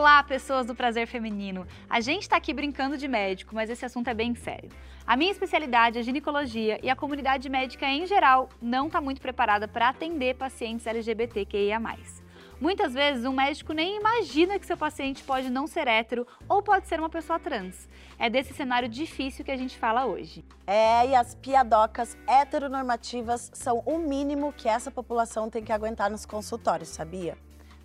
Olá, pessoas do Prazer Feminino. A gente está aqui brincando de médico, mas esse assunto é bem sério. A minha especialidade é ginecologia e a comunidade médica em geral não está muito preparada para atender pacientes LGBTQIA+. Muitas vezes um médico nem imagina que seu paciente pode não ser hétero ou pode ser uma pessoa trans. É desse cenário difícil que a gente fala hoje. É, e as piadocas heteronormativas são o mínimo que essa população tem que aguentar nos consultórios, sabia?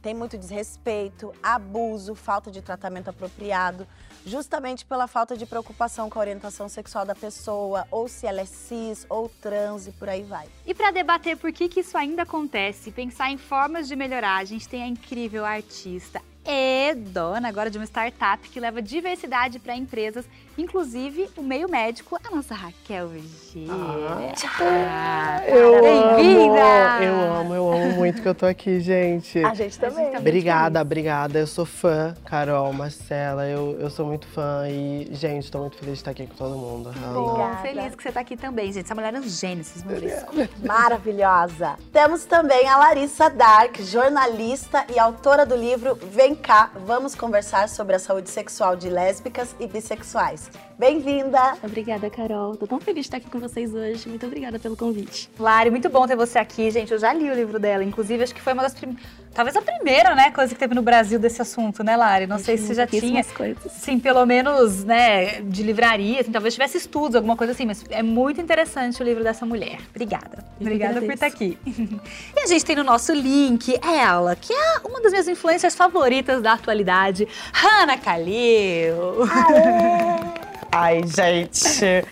Tem muito desrespeito, abuso, falta de tratamento apropriado, justamente pela falta de preocupação com a orientação sexual da pessoa, ou se ela é cis ou trans e por aí vai. E para debater por que, que isso ainda acontece e pensar em formas de melhorar, a gente tem a incrível artista e dona agora de uma startup que leva diversidade para empresas, inclusive o meio médico, a nossa Raquel G. Ah, Eu Bem-vinda! amo, eu amo, eu amo muito que eu tô aqui, gente. A gente também. tá Obrigada, obrigada. Eu sou fã, Carol, Marcela, eu, eu sou muito fã e, gente, tô muito feliz de estar aqui com todo mundo. Obrigada. feliz que você tá aqui também, gente. Essa mulher é um gênio, vocês vão ver isso. Maravilhosa. Temos também a Larissa Dark, jornalista e autora do livro Vem cá, vamos conversar sobre a saúde sexual de lésbicas e bissexuais. Bem-vinda! Obrigada, Carol. Tô tão feliz de estar aqui com vocês hoje. Muito obrigada pelo convite. Lari, muito bom ter você aqui, gente. Eu já li o livro dela, inclusive acho que foi uma das primeiras, talvez a primeira, né, coisa que teve no Brasil desse assunto, né, Lari? Não sei se você já tinha, coisas. sim, pelo menos, né, de livraria, assim, talvez tivesse estudos, alguma coisa assim, mas é muito interessante o livro dessa mulher. Obrigada. Eu Obrigada por estar aqui. e a gente tem no nosso link ela, que é uma das minhas influências favoritas da atualidade, Hannah Kalil. Ai, gente,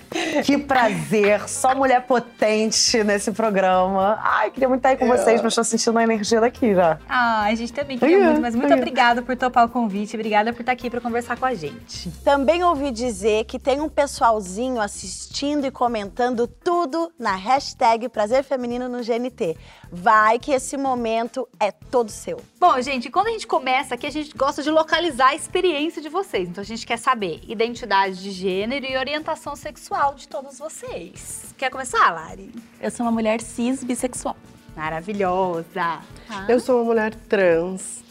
que prazer. Só mulher potente nesse programa. Ai, queria muito estar aí com vocês, mas tô sentindo a energia daqui já. Ah, a gente também queria muito, mas muito ai. obrigada por topar o convite, obrigada por estar aqui para conversar com a gente. Também ouvi dizer que tem um pessoalzinho assistindo e comentando tudo na hashtag Prazer Feminino no GNT. Vai que esse momento é todo seu. Bom, gente, quando a gente começa aqui, a gente gosta de localizar a experiência de vocês. Então a gente quer saber identidade de gênero e orientação sexual de todos vocês. Quer começar, Lari? Eu sou uma mulher cis bissexual. Maravilhosa. Eu sou uma mulher trans.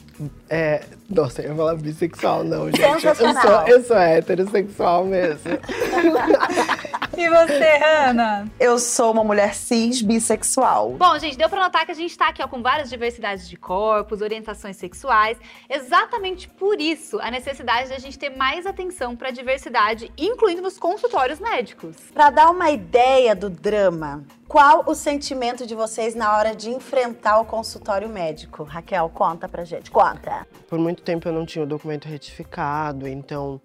É, nossa, eu ia falar bissexual, não, gente. Eu sou, eu sou heterossexual mesmo. E você, Ana? Eu sou uma mulher cis bissexual. Bom, gente, deu pra notar que a gente tá aqui ó, com várias diversidades de corpos, orientações sexuais. Exatamente por isso, a necessidade de a gente ter mais atenção pra diversidade, incluindo nos consultórios médicos. Para dar uma ideia do drama, qual o sentimento de vocês na hora de enfrentar o consultório médico? Raquel, conta pra gente. Conta. Por muito tempo eu não tinha o documento retificado, então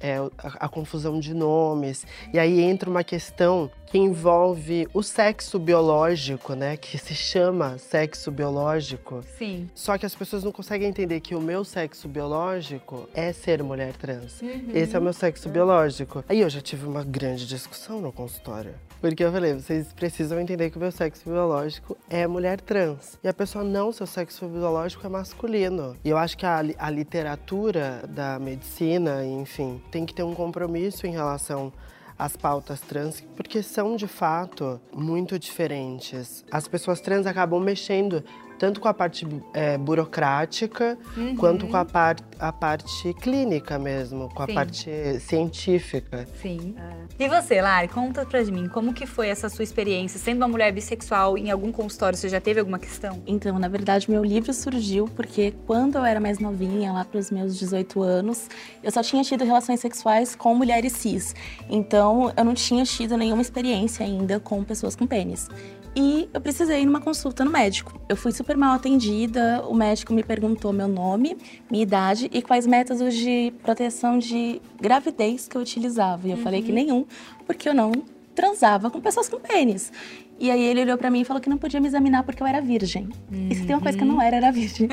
é, a, a confusão de nomes. E aí entra uma questão que envolve o sexo biológico, né? Que se chama sexo biológico. Sim. Só que as pessoas não conseguem entender que o meu sexo biológico é ser mulher trans. Esse é o meu sexo biológico. Aí eu já tive uma grande discussão no consultório. Porque eu falei, vocês precisam entender que o meu sexo biológico é mulher trans. E a pessoa, não, seu sexo biológico é masculino. E eu acho que a, a literatura da medicina, enfim, tem que ter um compromisso em relação às pautas trans, porque são de fato muito diferentes. As pessoas trans acabam mexendo tanto com a parte é, burocrática, quanto com a, par a parte clínica mesmo, com a Sim. parte científica. Sim. E você, Lari, conta pra mim, como que foi essa sua experiência sendo uma mulher bissexual em algum consultório? Você já teve alguma questão? Então, na verdade, meu livro surgiu porque quando eu era mais novinha, lá para os meus 18 anos, eu só tinha tido relações sexuais com mulheres cis. Então, eu não tinha tido nenhuma experiência ainda com pessoas com pênis. E eu precisei ir numa consulta no médico. Eu fui super mal atendida, o médico me perguntou meu nome, minha idade e quais métodos de proteção de gravidez que eu utilizava. E eu falei que nenhum, porque eu não transava com pessoas com pênis. E aí ele olhou pra mim e falou que não podia me examinar porque eu era virgem. E se tem uma coisa que eu não era, era virgem.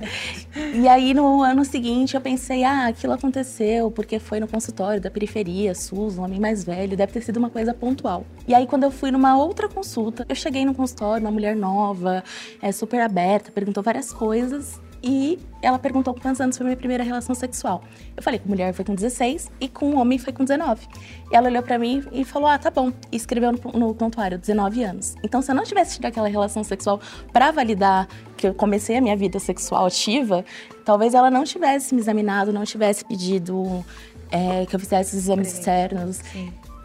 e aí no ano seguinte eu pensei, ah, aquilo aconteceu porque foi no consultório da periferia, SUS, um homem mais velho, deve ter sido uma coisa pontual. E aí quando eu fui numa outra consulta, eu cheguei no consultório, uma mulher nova, é, super aberta, perguntou várias coisas. E ela perguntou quantos anos foi minha primeira relação sexual. Eu falei que mulher foi com 16 e com homem foi com 19. E ela olhou pra mim e falou: Ah, tá bom. E escreveu no, no prontuário 19 anos. Então, se eu não tivesse tido aquela relação sexual pra validar que eu comecei a minha vida sexual ativa, talvez ela não tivesse me examinado, não tivesse pedido é, que eu fizesse os exames externos.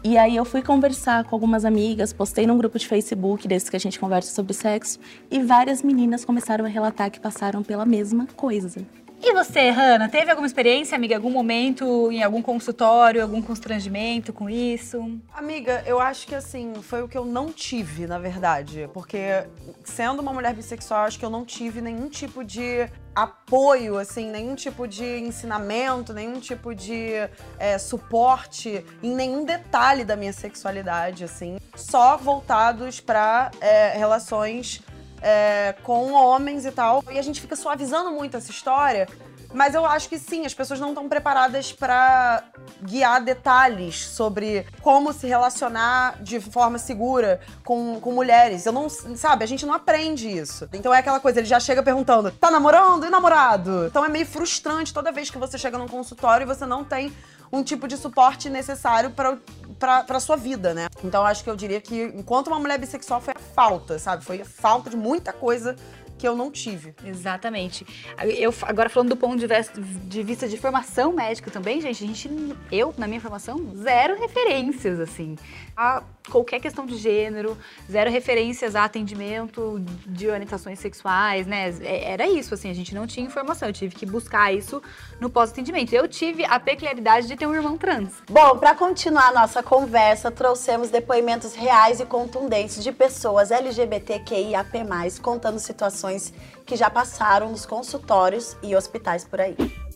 E aí eu fui conversar com algumas amigas, postei num grupo de Facebook, desses que a gente conversa sobre sexo, e várias meninas começaram a relatar que passaram pela mesma coisa. E você, Hanna, teve alguma experiência, amiga, algum momento em algum consultório, algum constrangimento com isso? Amiga, eu acho que assim, foi o que eu não tive, na verdade. Porque sendo uma mulher bissexual, acho que eu não tive nenhum tipo de apoio, assim, nenhum tipo de ensinamento, nenhum tipo de é, suporte em nenhum detalhe da minha sexualidade, assim. Só voltados pra é, relações é, com homens e tal. E a gente fica suavizando muito essa história. Mas eu acho que sim, as pessoas não estão preparadas para guiar detalhes sobre como se relacionar de forma segura com, com mulheres. Eu não, sabe, a gente não aprende isso. Então é aquela coisa, ele já chega perguntando: tá namorando e namorado? Então é meio frustrante toda vez que você chega num consultório e você não tem um tipo de suporte necessário para sua vida, né? Então acho que eu diria que, enquanto uma mulher bissexual, foi a falta, sabe? Foi a falta de muita coisa que eu não tive. Exatamente. Eu, agora falando do ponto de vista, de formação médica também, gente, a gente, eu, na minha formação, zero referências, assim, a qualquer questão de gênero, zero referências a atendimento de orientações sexuais, né? É, era isso, assim, a gente não tinha informação, eu tive que buscar isso no pós-atendimento. Eu tive a peculiaridade de ter um irmão trans. Bom, para continuar a nossa conversa, trouxemos depoimentos reais e contundentes de pessoas LGBTQIAP+, contando situações que já passaram nos consultórios e hospitais por aí.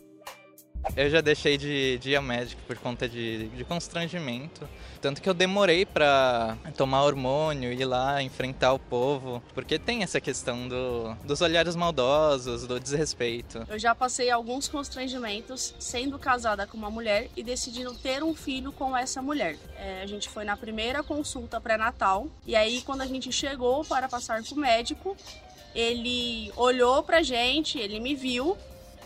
Eu já deixei de, de ir ao médico por conta de, de constrangimento. Tanto que eu demorei para tomar hormônio, ir lá enfrentar o povo. Porque tem essa questão do, dos olhares maldosos, do desrespeito. Eu já passei alguns constrangimentos sendo casada com uma mulher e decidindo ter um filho com essa mulher. É, a gente foi na primeira consulta pré-natal. E aí, quando a gente chegou para passar com o médico, ele olhou pra gente, ele me viu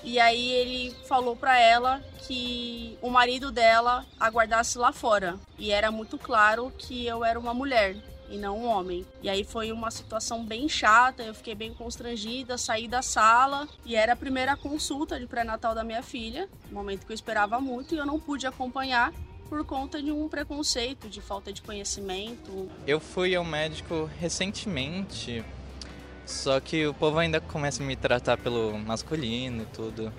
e aí ele falou para ela que o marido dela aguardasse lá fora. E era muito claro que eu era uma mulher e não um homem. E aí foi uma situação bem chata, eu fiquei bem constrangida, saí da sala e era a primeira consulta de pré-natal da minha filha, momento que eu esperava muito e eu não pude acompanhar por conta de um preconceito, de falta de conhecimento. Eu fui ao médico recentemente só que o povo ainda começa a me tratar pelo masculino e tudo.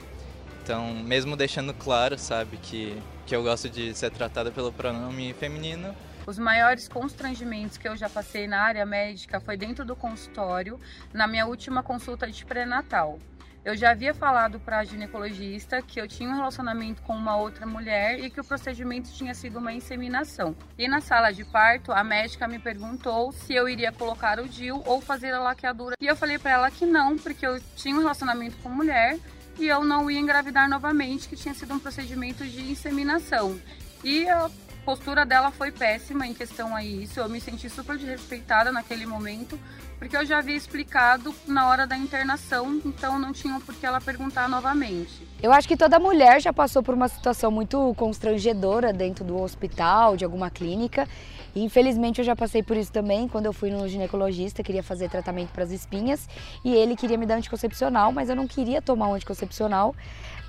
Então, mesmo deixando claro, sabe, que, que eu gosto de ser tratada pelo pronome feminino. Os maiores constrangimentos que eu já passei na área médica foi dentro do consultório, na minha última consulta de pré-natal. Eu já havia falado para a ginecologista que eu tinha um relacionamento com uma outra mulher e que o procedimento tinha sido uma inseminação. E na sala de parto, a médica me perguntou se eu iria colocar o DIU ou fazer a laqueadura. E eu falei para ela que não, porque eu tinha um relacionamento com mulher e eu não ia engravidar novamente, que tinha sido um procedimento de inseminação. E a postura dela foi péssima em questão a isso. Eu me senti super desrespeitada naquele momento, porque eu já havia explicado na hora da internação, então não tinha por que ela perguntar novamente. Eu acho que toda mulher já passou por uma situação muito constrangedora dentro do hospital, de alguma clínica. Infelizmente eu já passei por isso também quando eu fui no ginecologista, queria fazer tratamento para as espinhas e ele queria me dar anticoncepcional, mas eu não queria tomar um anticoncepcional,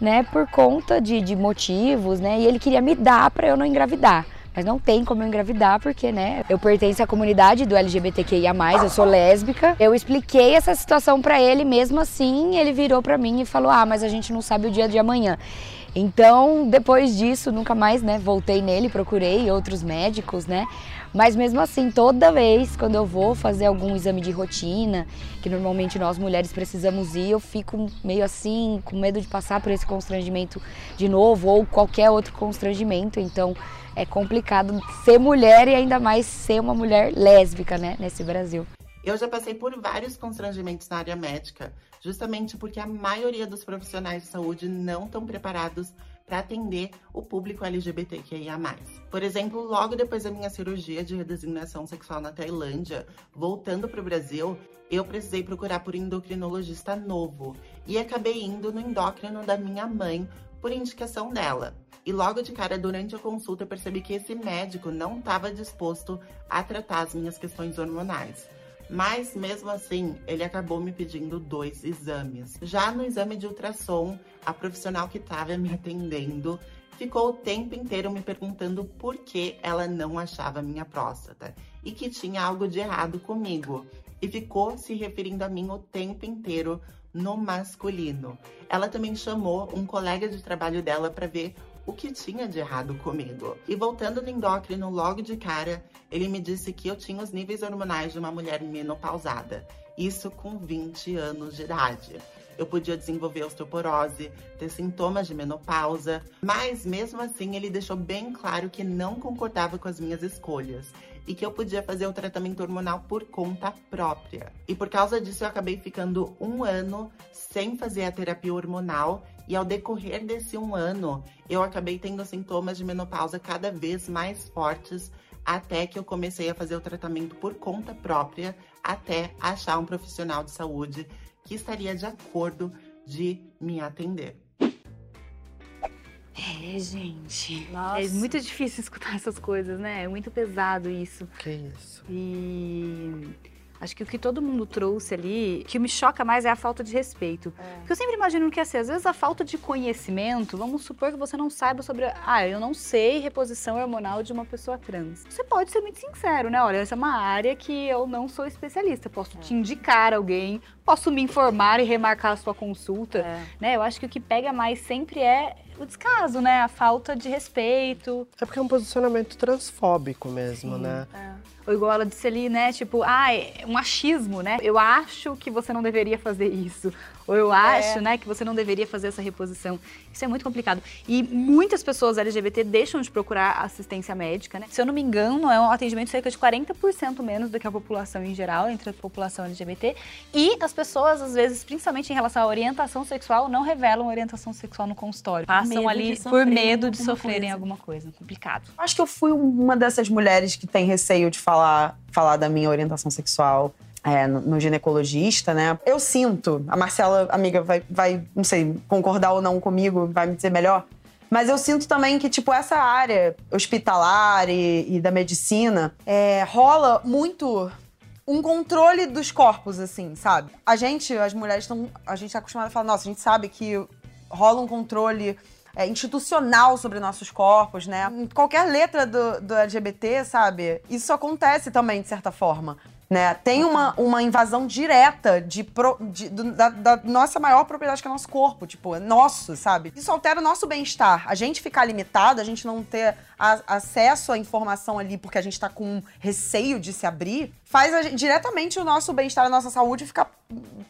né, por conta de, de motivos, né, e ele queria me dar para eu não engravidar. Mas não tem como eu engravidar, porque, né, eu pertenço à comunidade do LGBTQIA+, eu sou lésbica. Eu expliquei essa situação para ele, mesmo assim, ele virou para mim e falou: "Ah, mas a gente não sabe o dia de amanhã". Então, depois disso, nunca mais, né, voltei nele, procurei outros médicos, né? Mas mesmo assim, toda vez quando eu vou fazer algum exame de rotina, que normalmente nós mulheres precisamos ir, eu fico meio assim, com medo de passar por esse constrangimento de novo ou qualquer outro constrangimento. Então, é complicado ser mulher e ainda mais ser uma mulher lésbica, né, nesse Brasil. Eu já passei por vários constrangimentos na área médica, justamente porque a maioria dos profissionais de saúde não estão preparados para atender o público LGBTQIA+. Por exemplo, logo depois da minha cirurgia de redesignação sexual na Tailândia, voltando para o Brasil, eu precisei procurar por endocrinologista novo e acabei indo no endócrino da minha mãe por indicação dela. E logo de cara, durante a consulta, eu percebi que esse médico não estava disposto a tratar as minhas questões hormonais. Mas mesmo assim, ele acabou me pedindo dois exames. Já no exame de ultrassom, a profissional que estava me atendendo ficou o tempo inteiro me perguntando por que ela não achava minha próstata e que tinha algo de errado comigo. E ficou se referindo a mim o tempo inteiro no masculino. Ela também chamou um colega de trabalho dela para ver o que tinha de errado comigo. E voltando no endócrino logo de cara, ele me disse que eu tinha os níveis hormonais de uma mulher menopausada. Isso com 20 anos de idade. Eu podia desenvolver osteoporose, ter sintomas de menopausa, mas mesmo assim ele deixou bem claro que não concordava com as minhas escolhas e que eu podia fazer o tratamento hormonal por conta própria. E por causa disso eu acabei ficando um ano sem fazer a terapia hormonal e ao decorrer desse um ano, eu acabei tendo sintomas de menopausa cada vez mais fortes, até que eu comecei a fazer o tratamento por conta própria, até achar um profissional de saúde que estaria de acordo de me atender. É, gente. Nossa. É muito difícil escutar essas coisas, né? É muito pesado isso. Que isso. E Acho que o que todo mundo trouxe ali, que me choca mais é a falta de respeito. É. Porque eu sempre imagino que, assim, às vezes a falta de conhecimento, vamos supor que você não saiba sobre. Ah, eu não sei reposição hormonal de uma pessoa trans. Você pode ser muito sincero, né? Olha, essa é uma área que eu não sou especialista. Posso é. te indicar alguém, posso me informar e remarcar a sua consulta. É. Né? Eu acho que o que pega mais sempre é o descaso, né? A falta de respeito. É porque é um posicionamento transfóbico mesmo, Sim, né? É. Ou igual ela disse ali, né? Tipo, ah, é um achismo, né? Eu acho que você não deveria fazer isso. Ou eu acho, é. né, que você não deveria fazer essa reposição. Isso é muito complicado. E muitas pessoas LGBT deixam de procurar assistência médica, né? Se eu não me engano, é um atendimento cerca de 40% menos do que a população em geral, entre a população LGBT. E as pessoas, às vezes, principalmente em relação à orientação sexual, não revelam orientação sexual no consultório. Passam medo ali por medo de sofrerem coisa. alguma coisa. Complicado. Acho que eu fui uma dessas mulheres que tem receio de falar, falar da minha orientação sexual é, no, ginecologista, né? Eu sinto, a Marcela, amiga, vai, vai, não sei, concordar ou não comigo, vai me dizer melhor. Mas eu sinto também que, tipo, essa área hospitalar e, e da medicina é, rola muito um controle dos corpos, assim, sabe? A gente, as mulheres estão. A gente tá acostumada a falar, nossa, a gente sabe que rola um controle é, institucional sobre nossos corpos, né? Em qualquer letra do, do LGBT, sabe? Isso acontece também, de certa forma. Né? Tem uma, uma invasão direta de, pro, de da, da, nossa maior propriedade, que é nosso corpo. Tipo, é nosso, sabe? Isso altera o nosso bem-estar. A gente ficar limitado, a gente não ter a, acesso à informação ali porque a gente tá com receio de se abrir, faz a, diretamente o nosso bem-estar, a nossa saúde ficar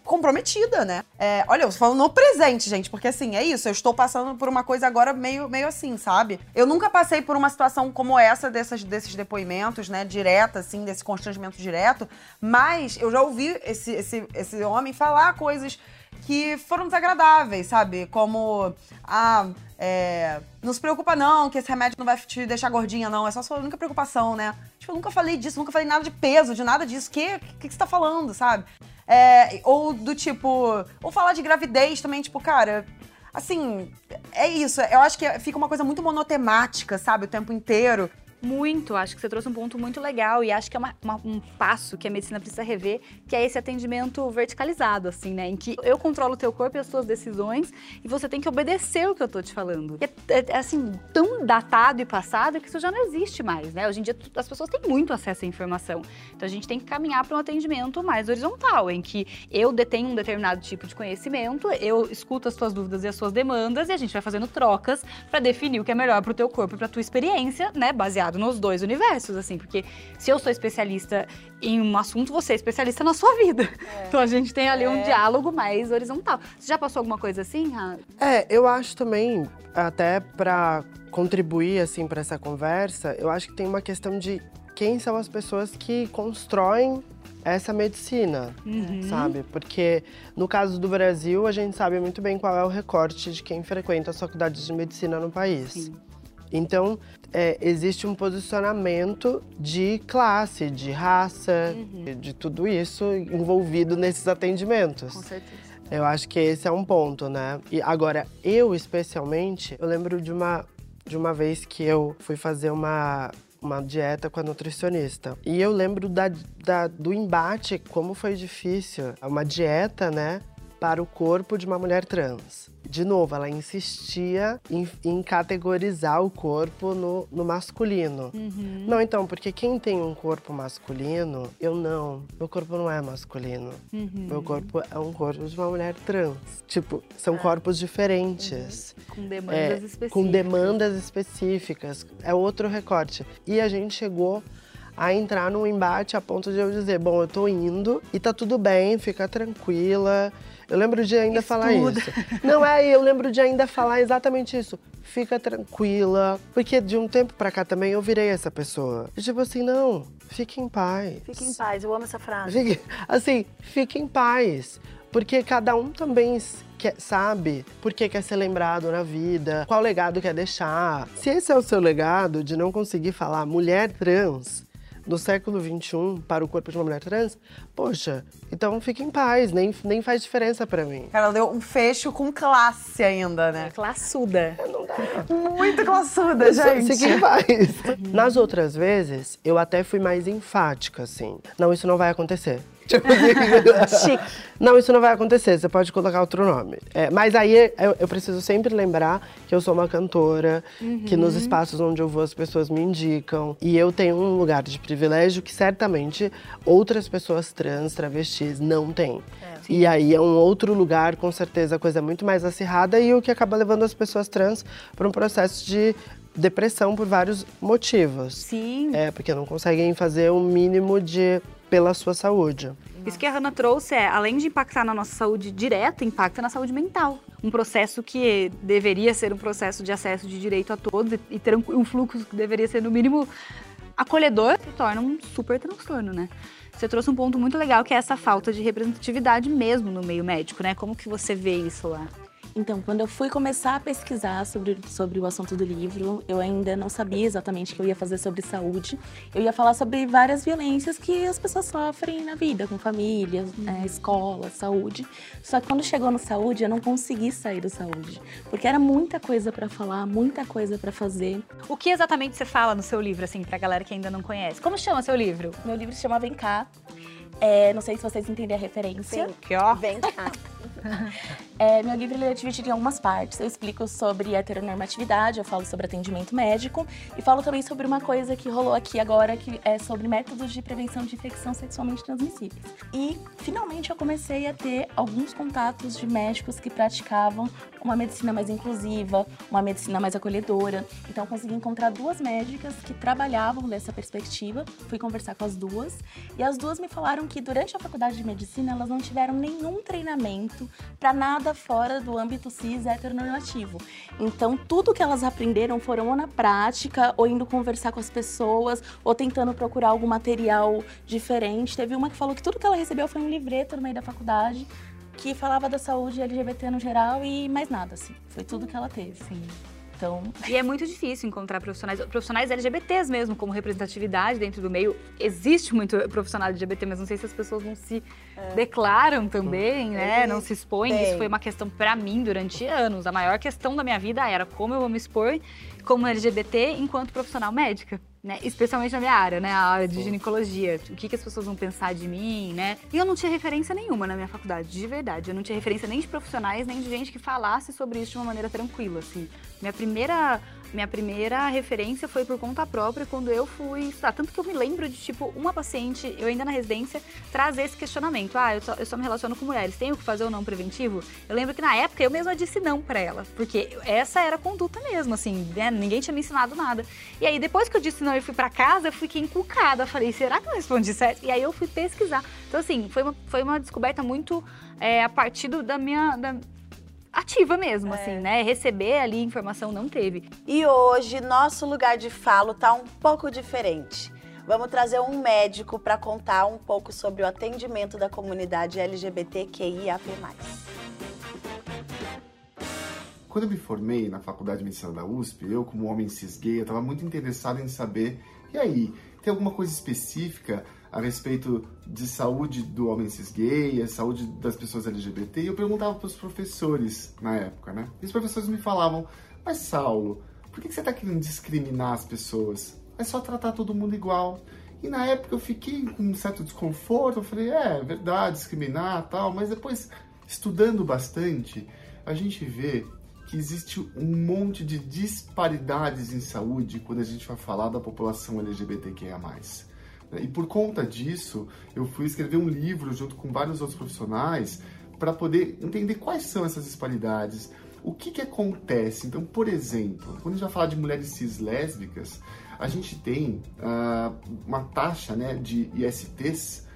comprometida, né? É, olha, eu tô falando no presente, gente, porque assim, é isso. Eu estou passando por uma coisa agora meio, meio assim, sabe? Eu nunca passei por uma situação como essa dessas, desses depoimentos, né? Direta, assim, desse constrangimento direto. Mas eu já ouvi esse, esse, esse homem falar coisas que foram desagradáveis, sabe? Como, ah, é, não se preocupa não, que esse remédio não vai te deixar gordinha, não. É só a sua única preocupação, né? Tipo, eu nunca falei disso, nunca falei nada de peso, de nada disso. Que, que, que você tá falando, sabe? É, ou do tipo. Ou falar de gravidez também, tipo, cara. Assim, é isso. Eu acho que fica uma coisa muito monotemática, sabe? O tempo inteiro. Muito, acho que você trouxe um ponto muito legal e acho que é uma- uma- um passo que a medicina precisa rever, que é esse atendimento verticalizado, assim, né? Em que eu controlo o teu corpo e as suas decisões e você tem que obedecer o que eu tô te falando. É, é- é, assim, tão datado e passado que isso já não existe mais, né? Hoje em dia as pessoas têm muito acesso à informação. Então a gente tem que caminhar para um atendimento mais horizontal, em que eu detenho um determinado tipo de conhecimento, eu escuto as tuas dúvidas e as suas demandas e a gente vai fazendo trocas para definir o que é melhor pro teu corpo e pra tua experiência, né, baseado nos dois universos, assim, porque se eu sou especialista em um assunto, você é especialista na sua vida. Então a gente tem ali um É. diálogo mais horizontal. Você já passou alguma coisa assim? É, eu acho também, até pra contribuir assim para essa conversa, eu acho que tem uma questão de quem são as pessoas que constroem essa medicina, Uhum. sabe? Porque no caso do Brasil, a gente sabe muito bem qual é o recorte de quem frequenta as faculdades de medicina no país. Então, é, existe um posicionamento de classe, de raça, de, de tudo isso envolvido nesses atendimentos. Com certeza. Eu acho que esse é um ponto, né? E agora, eu especialmente, eu lembro de uma, de uma vez que eu fui fazer uma, uma dieta com a nutricionista. E eu lembro da, da- do embate, como foi difícil. Uma dieta, né? Para o corpo de uma mulher trans. De novo, ela insistia em, em categorizar o corpo no, no masculino. Uhum. Não, então, porque quem tem um corpo masculino, eu não. Meu corpo não é masculino. Uhum. Meu corpo é um corpo de uma mulher trans. Tipo, são corpos diferentes. Com demandas É, específicas. com demandas específicas. É outro recorte. E a gente chegou a entrar num embate a ponto de eu dizer, bom, eu tô indo e tá tudo bem, fica tranquila. Eu lembro de ainda falar Estuda. isso. Não é, eu lembro de ainda falar exatamente isso. Fica tranquila. Porque de um tempo pra cá também eu virei essa pessoa. E tipo assim, não, fique em paz. Fique em paz, eu amo essa frase. Fique, assim, fique em paz. Porque cada um também quer- sabe por que quer ser lembrado na vida, qual legado quer deixar. Se esse é o seu legado de não conseguir falar mulher trans do século XXI para o corpo de uma mulher trans, poxa, então fique em paz, nem, nem faz diferença pra mim. Cara, ela deu um fecho com classe ainda, né? Classuda. Muito classuda, gente. Fique em paz. Nas outras vezes, eu até fui mais enfática, assim. Não, isso não vai acontecer. Tipo assim, Não, isso não vai acontecer, você pode colocar outro nome. É, mas aí eu, eu preciso sempre lembrar que eu sou uma cantora, que nos espaços onde eu vou as pessoas me indicam. E eu tenho um lugar de privilégio que certamente outras pessoas trans, travestis, não têm. E aí é um outro lugar, com certeza, a coisa é muito mais acirrada e o que acaba levando as pessoas trans para um processo de depressão por vários motivos. Sim. É, porque não conseguem fazer o mínimo de pela sua saúde. Isso que a Hannah trouxe é, além de impactar na nossa saúde direta, impacta na saúde mental. Um processo que deveria ser um processo de acesso de direito a todos e, ter um fluxo que deveria ser, no mínimo, acolhedor, se torna um super transtorno, né? Você trouxe um ponto muito legal, que é essa falta de representatividade mesmo no meio médico, né? Como que você vê isso lá? Então, quando eu fui começar a pesquisar sobre, sobre o assunto do livro, eu ainda não sabia exatamente o que eu ia fazer sobre saúde. Eu ia falar sobre várias violências que as pessoas sofrem na vida, com família, é, escola, saúde. Só que quando chegou no saúde, eu não consegui sair do saúde, porque era muita coisa para falar, muita coisa para fazer. O que exatamente você fala no seu livro, assim, pra galera que ainda não conhece? Como chama seu livro? Meu livro se chama Vem Cá. É, não sei se vocês entendem a referência. Que ó. Vem cá. É, meu livro ele é dividido em algumas partes. Eu explico sobre heteronormatividade, eu falo sobre atendimento médico e falo também sobre uma coisa que rolou aqui agora, que é sobre métodos de prevenção de infecção sexualmente transmissíveis. E finalmente eu comecei a ter alguns contatos de médicos que praticavam uma medicina mais inclusiva, uma medicina mais acolhedora. Então consegui encontrar duas médicas que trabalhavam dessa perspectiva. Fui conversar com as duas e as duas me falaram que durante a faculdade de medicina elas não tiveram nenhum treinamento para nada fora do âmbito cis heteronormativo. Então, tudo que elas aprenderam foram ou na prática, ou indo conversar com as pessoas, ou tentando procurar algum material diferente. Teve uma que falou que tudo que ela recebeu foi um livreto no meio da faculdade que falava da saúde LGBT no geral e mais nada, assim. Foi tudo que ela teve. Sim. Então, E é muito difícil encontrar profissionais, profissionais LGBTs mesmo, como representatividade dentro do meio. Existe muito profissional LGBT, mas não sei se as pessoas não se declaram também, né? Não se expõem. Isso foi uma questão pra mim durante anos. A maior questão da minha vida era como eu vou me expor como LGBT enquanto profissional médica. Né? Especialmente na minha área, né? A área de ginecologia. O que, que as pessoas vão pensar de mim, né? E eu não tinha referência nenhuma na minha faculdade, de verdade. Eu não tinha referência nem de profissionais, nem de gente que falasse sobre isso de uma maneira tranquila, assim. Minha primeira minha primeira referência foi por conta própria quando eu fui estudar. Tanto que eu me lembro de, tipo, uma paciente, eu ainda na residência, trazer esse questionamento. Ah, eu só, eu só me relaciono com mulheres, tenho que fazer ou não preventivo? Eu lembro que na época eu mesma disse não pra ela, porque essa era a conduta mesmo, assim, né? Ninguém tinha me ensinado nada. E aí, depois que eu disse não e fui pra casa, eu fiquei encucada. Falei, será que eu respondi certo? E aí eu fui pesquisar. Então, assim, foi uma, foi uma descoberta muito é, a partir do, da minha. Da, ativa mesmo, é. assim, né? Receber ali informação não teve. E hoje, nosso lugar de falo tá um pouco diferente. Vamos trazer um médico para contar um pouco sobre o atendimento da comunidade LGBTQIAP+. Quando eu me formei na Faculdade de Medicina da USP, eu como homem cis gay, eu estava muito interessado em saber, e aí, tem alguma coisa específica a respeito de saúde do homem cis gay, a saúde das pessoas LGBT, e eu perguntava para os professores na época, né? E os professores me falavam, mas Saulo, por que você está querendo discriminar as pessoas? É só tratar todo mundo igual. E na época eu fiquei com um certo desconforto, eu falei, é, é verdade, discriminar tal, mas depois, estudando bastante, a gente vê que existe um monte de disparidades em saúde quando a gente vai falar da população LGBTQIA+. E por conta disso, eu fui escrever um livro junto com vários outros profissionais para poder entender quais são essas disparidades, o que, que acontece. Então, por exemplo, quando a gente vai falar de mulheres cis lésbicas, a gente tem uh, uma taxa né, de ISTs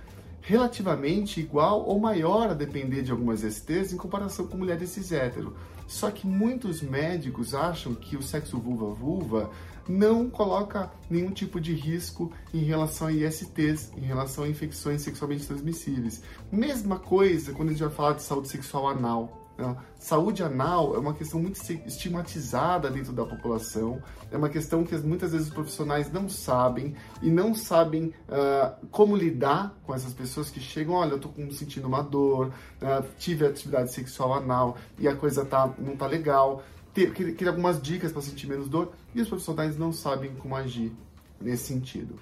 relativamente igual ou maior a depender de algumas STs em comparação com mulheres cis hétero. Só que muitos médicos acham que o sexo vulva-vulva não coloca nenhum tipo de risco em relação a ISTs, em relação a infecções sexualmente transmissíveis. Mesma coisa quando a gente vai falar de saúde sexual anal. Saúde anal é uma questão muito estigmatizada dentro da população, é uma questão que muitas vezes os profissionais não sabem e não sabem uh, como lidar com essas pessoas que chegam, olha, eu tô sentindo uma dor, uh, tive atividade sexual anal e a coisa tá, não tá legal. Queria algumas dicas para sentir menos dor. E os profissionais não sabem como agir nesse sentido.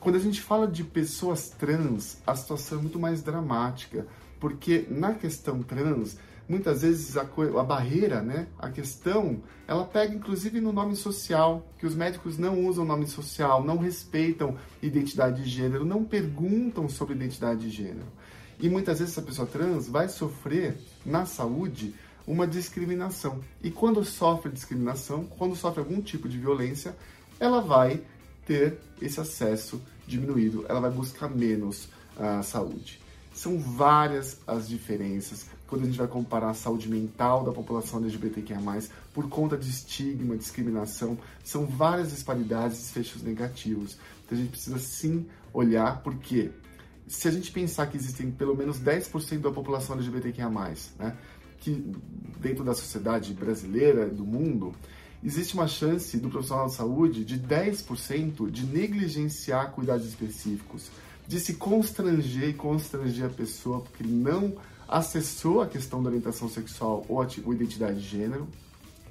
Quando a gente fala de pessoas trans, a situação é muito mais dramática, porque na questão trans, muitas vezes a, a, barreira, né, a questão, ela pega inclusive no nome social, que os médicos não usam nome social, não respeitam identidade de gênero, não perguntam sobre identidade de gênero. E muitas vezes essa pessoa trans vai sofrer na saúde uma discriminação. E quando sofre discriminação, quando sofre algum tipo de violência, ela vai ter esse acesso diminuído, ela vai buscar menos a uh, saúde. São várias as diferenças quando a gente vai comparar a saúde mental da população LGBTQIA+, por conta de estigma, discriminação, são várias disparidades e desfechos negativos. Então a gente precisa sim olhar, porque se a gente pensar que existem pelo menos 10% da população LGBTQIA+, né, que dentro da sociedade brasileira, do mundo, existe uma chance do profissional de saúde de 10% de negligenciar cuidados específicos, de se constranger e constranger a pessoa porque não acessou a questão da orientação sexual ou, a, identidade de gênero,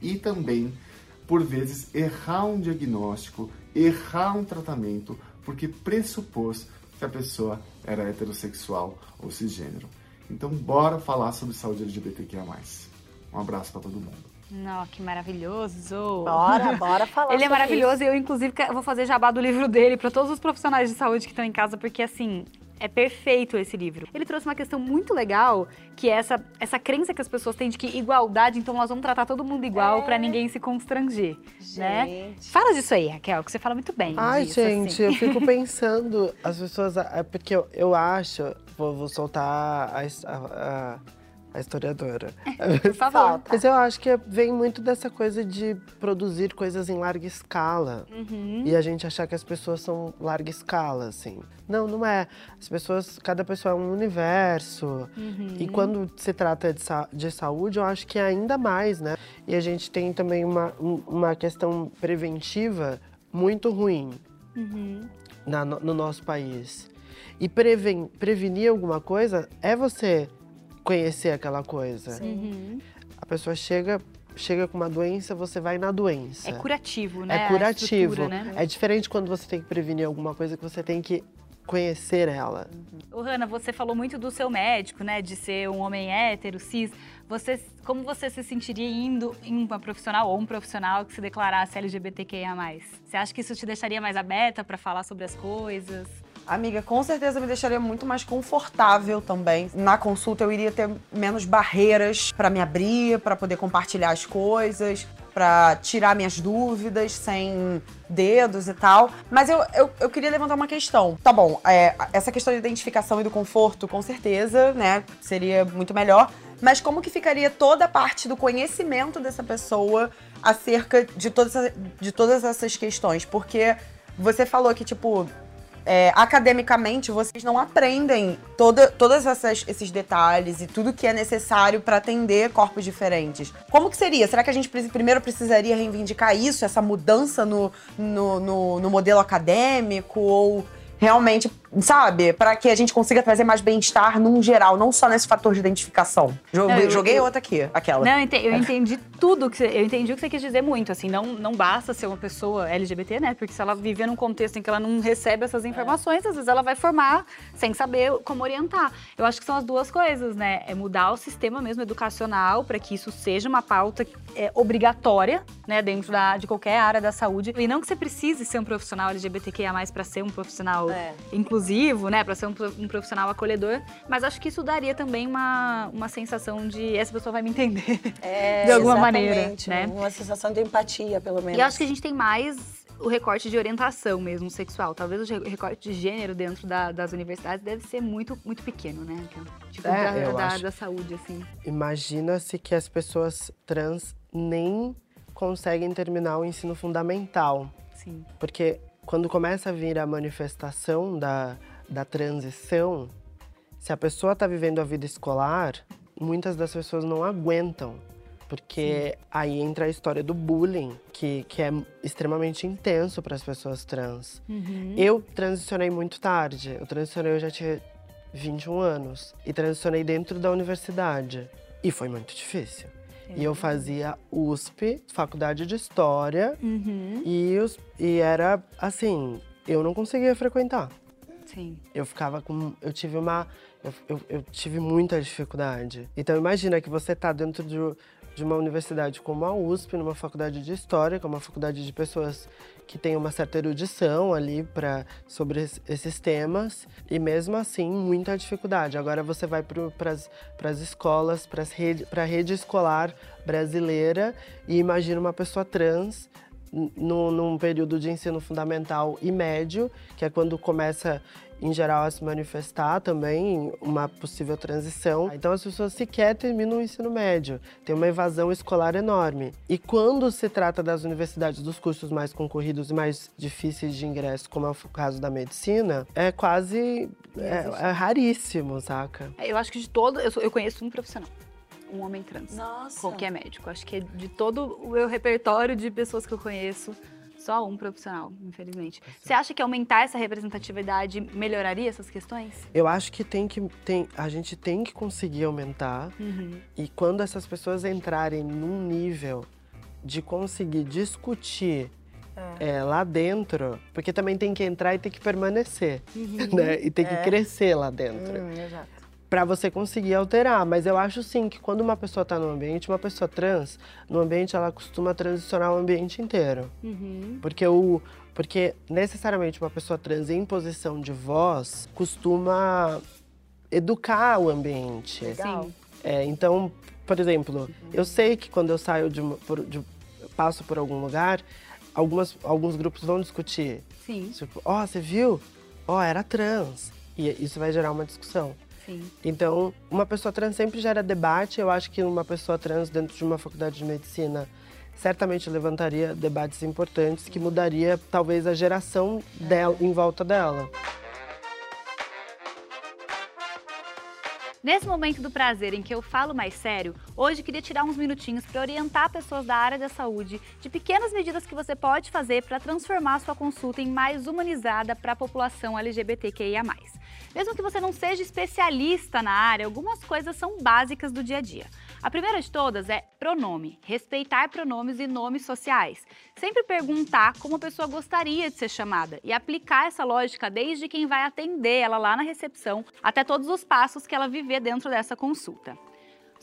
e também, por vezes, errar um diagnóstico, errar um tratamento, porque pressupôs que a pessoa era heterossexual ou cisgênero. Então, bora falar sobre saúde LGBTQIA+. Um abraço para todo mundo. Não, que maravilhoso! Bora, bora falar. Ele é maravilhoso e eu, inclusive, vou fazer jabá do livro dele para todos os profissionais de saúde que estão em casa, porque assim. É perfeito esse livro. Ele trouxe uma questão muito legal, que é essa, essa crença que as pessoas têm de que igualdade, então nós vamos tratar todo mundo igual é. para ninguém se constranger, né? gente. né? Fala disso aí, Raquel, que você fala muito bem. Ai, disso, gente, assim. eu fico pensando, as pessoas, é porque eu, eu acho, vou, vou soltar a, a, a historiadora. Por favor. Mas eu acho que vem muito dessa coisa de produzir coisas em larga escala. Uhum. E a gente achar que as pessoas são larga escala, assim. Não, não é. As pessoas, cada pessoa é um universo. Uhum. E quando se trata de, de saúde, eu acho que é ainda mais, né? E a gente tem também uma, uma questão preventiva muito ruim uhum. na, no nosso país. E preven, prevenir alguma coisa é você conhecer aquela coisa. Uhum. A pessoa chega chega com uma doença, você vai na doença. É curativo, né? É curativo. né? É diferente quando você tem que prevenir alguma coisa que você tem que conhecer ela. Ô, Hanna, você falou muito do seu médico, né? De ser um homem hétero, cis. Você, como você se sentiria indo em uma profissional ou um profissional que se declarasse LGBTQIA+. Você acha que isso te deixaria mais aberta para falar sobre as coisas? Amiga, com certeza me deixaria muito mais confortável também. Na consulta eu iria ter menos barreiras pra me abrir, pra poder compartilhar as coisas, pra tirar minhas dúvidas sem dedos e tal. Mas eu, eu, eu queria levantar uma questão. Tá bom, é, essa questão da identificação e do conforto, com certeza, né, seria muito melhor. Mas como que ficaria toda a parte do conhecimento dessa pessoa acerca de todas, de todas essas questões? Porque você falou que, tipo, é, academicamente vocês não aprendem toda, todos esses detalhes e tudo que é necessário para atender corpos diferentes. Como que seria? Será que a gente primeiro precisaria reivindicar isso, essa mudança no, no, no- no modelo acadêmico? Ou realmente, sabe, para que a gente consiga trazer mais bem-estar num geral, não só nesse fator de identificação? Jo- Não, eu- joguei eu- outra aqui, aquela. Não, eu ente- eu entendi tudo que você, eu entendi o que você quis dizer muito, assim, não, não basta ser uma pessoa LGBT, né? Porque se ela viver num contexto em que ela não recebe essas informações, às vezes ela vai formar sem saber como orientar. Eu acho que são as duas coisas, né? É mudar o sistema mesmo educacional para que isso seja uma pauta é, obrigatória, né, dentro da, de qualquer área da saúde. E não que você precise ser um profissional LGBTQIA+, para ser um profissional inclusivo, né, para ser um, pro- um profissional acolhedor, mas acho que isso daria também uma, uma sensação de essa pessoa vai me entender. É, de alguma maneira, né? Uma sensação de empatia, pelo menos. E acho que a gente tem mais o recorte de orientação mesmo sexual. Talvez o re- recorte de gênero dentro da- das universidades deve ser muito, muito pequeno, né? Que é o Tipo, É, da, eu da- acho. da saúde, assim. Imagina-se que as pessoas trans nem conseguem terminar o ensino fundamental. Sim. Porque quando começa a vir a manifestação da, da transição, se a pessoa está vivendo a vida escolar, muitas das pessoas não aguentam. Porque aí entra a história do bullying, que, que é extremamente intenso para as pessoas trans. Uhum. Eu transicionei muito tarde. Eu transicionei, eu já tinha 21 anos. E transicionei dentro da universidade. E foi muito difícil. E eu fazia USP, faculdade de História. Uhum. E, os, e era assim, eu não conseguia frequentar. Sim. Eu ficava com. Eu tive uma. Eu, eu, eu tive muita dificuldade. Então imagina que você tá dentro de, de uma universidade como a USP, numa faculdade de história, que é uma faculdade de pessoas que têm uma certa erudição ali para sobre es- esses temas, e mesmo assim muita dificuldade. Agora você vai para as escolas, para a rede escolar brasileira e imagina uma pessoa trans no, num período de ensino fundamental e médio, que é quando começa, em geral, a se manifestar também uma possível transição. Então, as pessoas sequer terminam o ensino médio. Tem uma evasão escolar enorme. E quando se trata das universidades, dos cursos mais concorridos e mais difíceis de ingresso, como é o caso da medicina, é quase. é, é raríssimo, saca? Eu acho que de todo. Eu, sou- eu conheço um profissional. Um homem trans. Nossa. Qualquer médico. Acho que é de todo o meu repertório de pessoas que eu conheço, só um profissional, infelizmente. Você acha que aumentar essa representatividade melhoraria essas questões? Eu acho que tem que tem, a gente tem que conseguir aumentar Uhum. e quando essas pessoas entrarem num nível de conseguir discutir é, lá dentro, porque também tem que entrar e tem que permanecer, Uhum. né? E tem que É. crescer lá dentro. Hum, exato. Pra você conseguir alterar, mas eu acho sim que quando uma pessoa tá no ambiente, uma pessoa trans, no ambiente ela costuma transicionar o ambiente inteiro. Uhum. Porque o porque necessariamente uma pessoa trans em posição de voz costuma educar o ambiente. Legal. É, então, por exemplo, eu sei que quando eu saio de, de- passo por algum lugar, algumas, alguns grupos vão discutir. Sim. Tipo, ó, você viu? Ó, era trans. E isso vai gerar uma discussão. Sim. Então, uma pessoa trans sempre gera debate. Eu acho que uma pessoa trans dentro de uma faculdade de medicina certamente levantaria debates importantes que mudaria talvez a geração dela em volta dela. Nesse momento do prazer em que eu falo mais sério, hoje queria tirar uns minutinhos para orientar pessoas da área da saúde de pequenas medidas que você pode fazer para transformar sua consulta em mais humanizada para a população LGBTQIA+. Mesmo que você não seja especialista na área, algumas coisas são básicas do dia a dia. A primeira de todas é pronome, respeitar pronomes e nomes sociais. Sempre perguntar como a pessoa gostaria de ser chamada e aplicar essa lógica desde quem vai atender ela lá na recepção até todos os passos que ela viver dentro dessa consulta.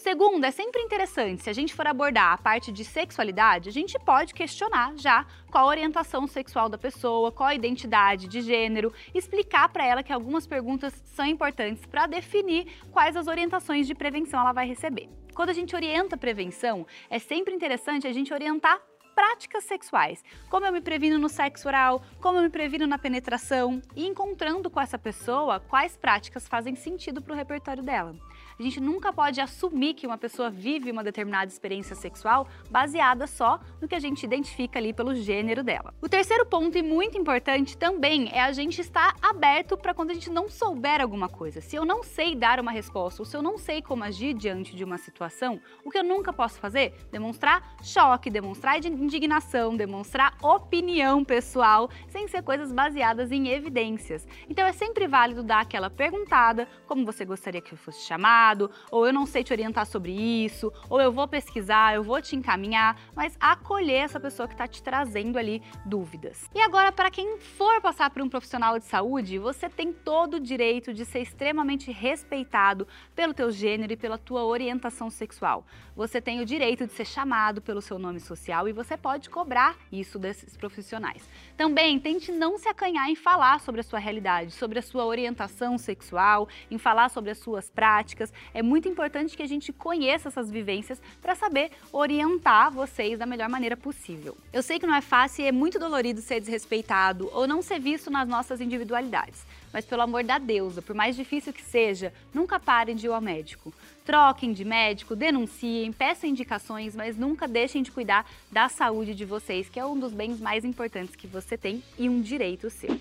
Segundo, é sempre interessante, se a gente for abordar a parte de sexualidade, a gente pode questionar já qual a orientação sexual da pessoa, qual a identidade de gênero, explicar para ela que algumas perguntas são importantes para definir quais as orientações de prevenção ela vai receber. Quando a gente orienta a prevenção, é sempre interessante a gente orientar práticas sexuais. Como eu me previno no sexo oral, como eu me previno na penetração e encontrando com essa pessoa quais práticas fazem sentido para o repertório dela. A gente nunca pode assumir que uma pessoa vive uma determinada experiência sexual baseada só no que a gente identifica ali pelo gênero dela. O terceiro ponto e muito importante também é a gente estar aberto para quando a gente não souber alguma coisa. Se eu não sei dar uma resposta ou se eu não sei como agir diante de uma situação, o que eu nunca posso fazer? Demonstrar choque, demonstrar indignação, demonstrar opinião pessoal, sem ser coisas baseadas em evidências. Então é sempre válido dar aquela perguntada, como você gostaria que eu fosse chamado, ou eu não sei te orientar sobre isso, ou eu vou pesquisar, eu vou te encaminhar, mas acolher essa pessoa que está te trazendo ali dúvidas. E agora, para quem for passar por um profissional de saúde, você tem todo o direito de ser extremamente respeitado pelo teu gênero e pela tua orientação sexual. Você tem o direito de ser chamado pelo seu nome social e você pode cobrar isso desses profissionais. Também tente não se acanhar em falar sobre a sua realidade, sobre a sua orientação sexual, em falar sobre as suas práticas. É muito importante que a gente conheça essas vivências para saber orientar vocês da melhor maneira possível. Eu sei que não é fácil e é muito dolorido ser desrespeitado ou não ser visto nas nossas individualidades. Mas pelo amor da deusa, por mais difícil que seja, nunca parem de ir ao médico. Troquem de médico, denunciem, peçam indicações, mas nunca deixem de cuidar da saúde de vocês, que é um dos bens mais importantes que você tem e um direito seu.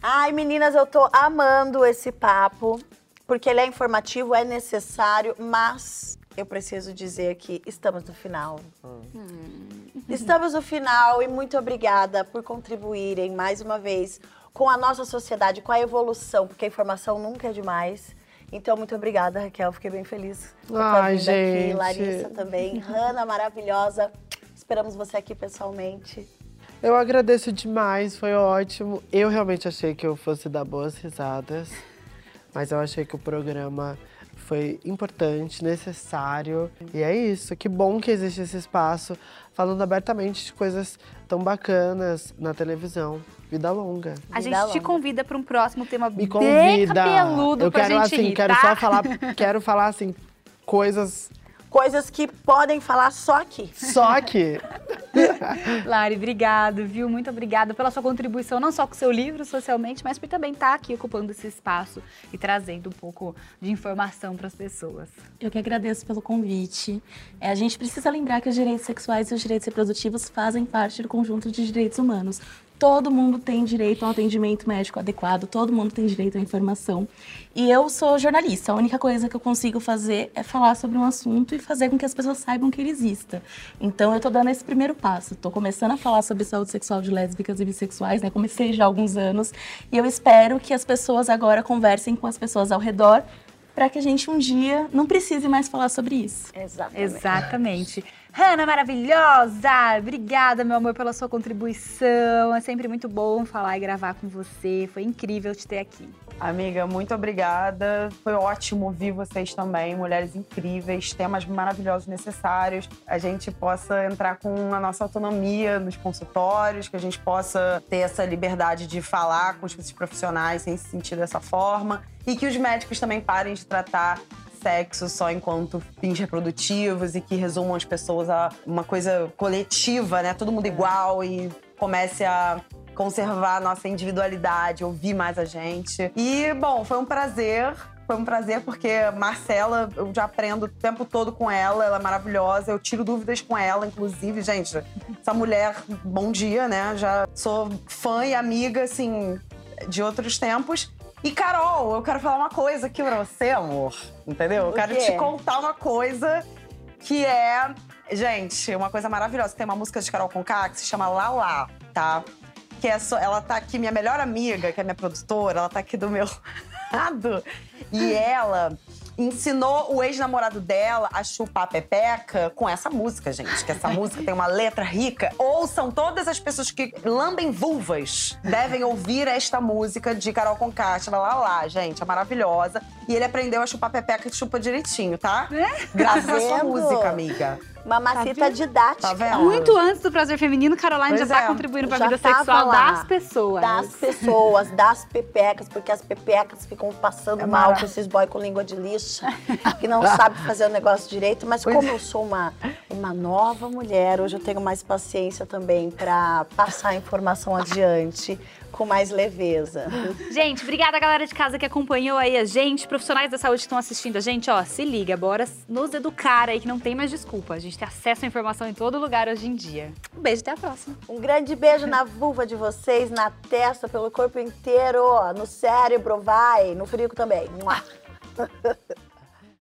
Ai, meninas, eu tô amando esse papo, porque ele é informativo, é necessário, mas eu preciso dizer que estamos no final. Hum. Estamos no final e muito obrigada por contribuírem mais uma vez com a nossa sociedade, com a evolução, porque a informação nunca é demais. Então, muito obrigada, Raquel. Fiquei bem feliz com a aqui. gente. Larissa também. Hanna, maravilhosa. Esperamos você aqui pessoalmente. Eu agradeço demais, foi ótimo. Eu realmente achei que eu fosse dar boas risadas, mas eu achei que o programa foi importante, necessário. E é isso, que bom que existe esse espaço falando abertamente de coisas tão bacanas na televisão. Vida longa. A gente te convida para um próximo tema Me bem convida. cabeludo eu pra quero gente assim, rir, quero tá? só falar, quero falar assim coisas Coisas que podem falar só aqui. só aqui. Lari, obrigado, viu? Muito obrigada pela sua contribuição, não só com o seu livro socialmente, mas por também estar aqui ocupando esse espaço e trazendo um pouco de informação para as pessoas. Eu que agradeço pelo convite. É, a gente precisa lembrar que os direitos sexuais e os direitos reprodutivos fazem parte do conjunto de direitos humanos. Todo mundo tem direito a um atendimento médico adequado, todo mundo tem direito à informação. E eu sou jornalista, a única coisa que eu consigo fazer é falar sobre um assunto e fazer com que as pessoas saibam que ele exista. Então eu tô dando esse primeiro passo, tô começando a falar sobre saúde sexual de lésbicas e bissexuais, né? Comecei já há alguns anos e eu espero que as pessoas agora conversem com as pessoas ao redor para que a gente um dia não precise mais falar sobre isso. Exatamente. Exatamente. Hanna maravilhosa! Obrigada, meu amor, pela sua contribuição. É sempre muito bom falar e gravar com você. Foi incrível te ter aqui. Amiga, muito obrigada. Foi ótimo ouvir vocês também, mulheres incríveis, temas maravilhosos necessários. A gente possa entrar com a nossa autonomia nos consultórios, que a gente possa ter essa liberdade de falar com os profissionais sem se sentir dessa forma. E que os médicos também parem de tratar sexo só enquanto fins reprodutivos e que resumam as pessoas a uma coisa coletiva, né? Todo mundo igual e comece a conservar a nossa individualidade, ouvir mais a gente. E, bom, foi um prazer. Foi um prazer porque Marcela, eu já aprendo o tempo todo com ela, ela é maravilhosa, eu tiro dúvidas com ela, inclusive, gente, essa mulher, bom dia, né? Já sou fã e amiga, assim, de outros tempos. E Carol, eu quero falar uma coisa aqui pra você, amor. Entendeu? Eu quero te contar uma coisa que é, gente, uma coisa maravilhosa. Tem uma música de Carol Conká que se chama Lala, tá? Que é só, ela tá aqui, minha melhor amiga, que é minha produtora, ela tá aqui do meu lado. E ela ensinou o ex-namorado dela a chupar a pepeca com essa música, gente. Que essa música tem uma letra rica. Ouçam todas as pessoas que lambem vulvas devem ouvir esta música de Carol Conká, lá, lá, lá, gente. É maravilhosa. E ele aprendeu a chupar pepeca e chupa direitinho, tá? Graças à sua música, amiga. Mamacita didática. Tá vendo? Muito antes do prazer feminino, Caroline Pois já tá é. contribuindo pra Já vida sexual lá. das pessoas. Das pessoas, das pepecas, porque as pepecas ficam passando É mal com esses boy com língua de lixa, que não sabe fazer o negócio direito. Mas como eu sou uma, uma nova mulher, hoje eu tenho mais paciência também pra passar a informação adiante com mais leveza. Gente, obrigada galera de casa que acompanhou aí a gente, profissionais da saúde que estão assistindo a gente, ó, se liga, bora nos educar aí que não tem mais desculpa. A gente tem acesso à informação em todo lugar hoje em dia. Um beijo, até a próxima. Um grande beijo na vulva de vocês, na testa, pelo corpo inteiro, no cérebro, vai, no frico também.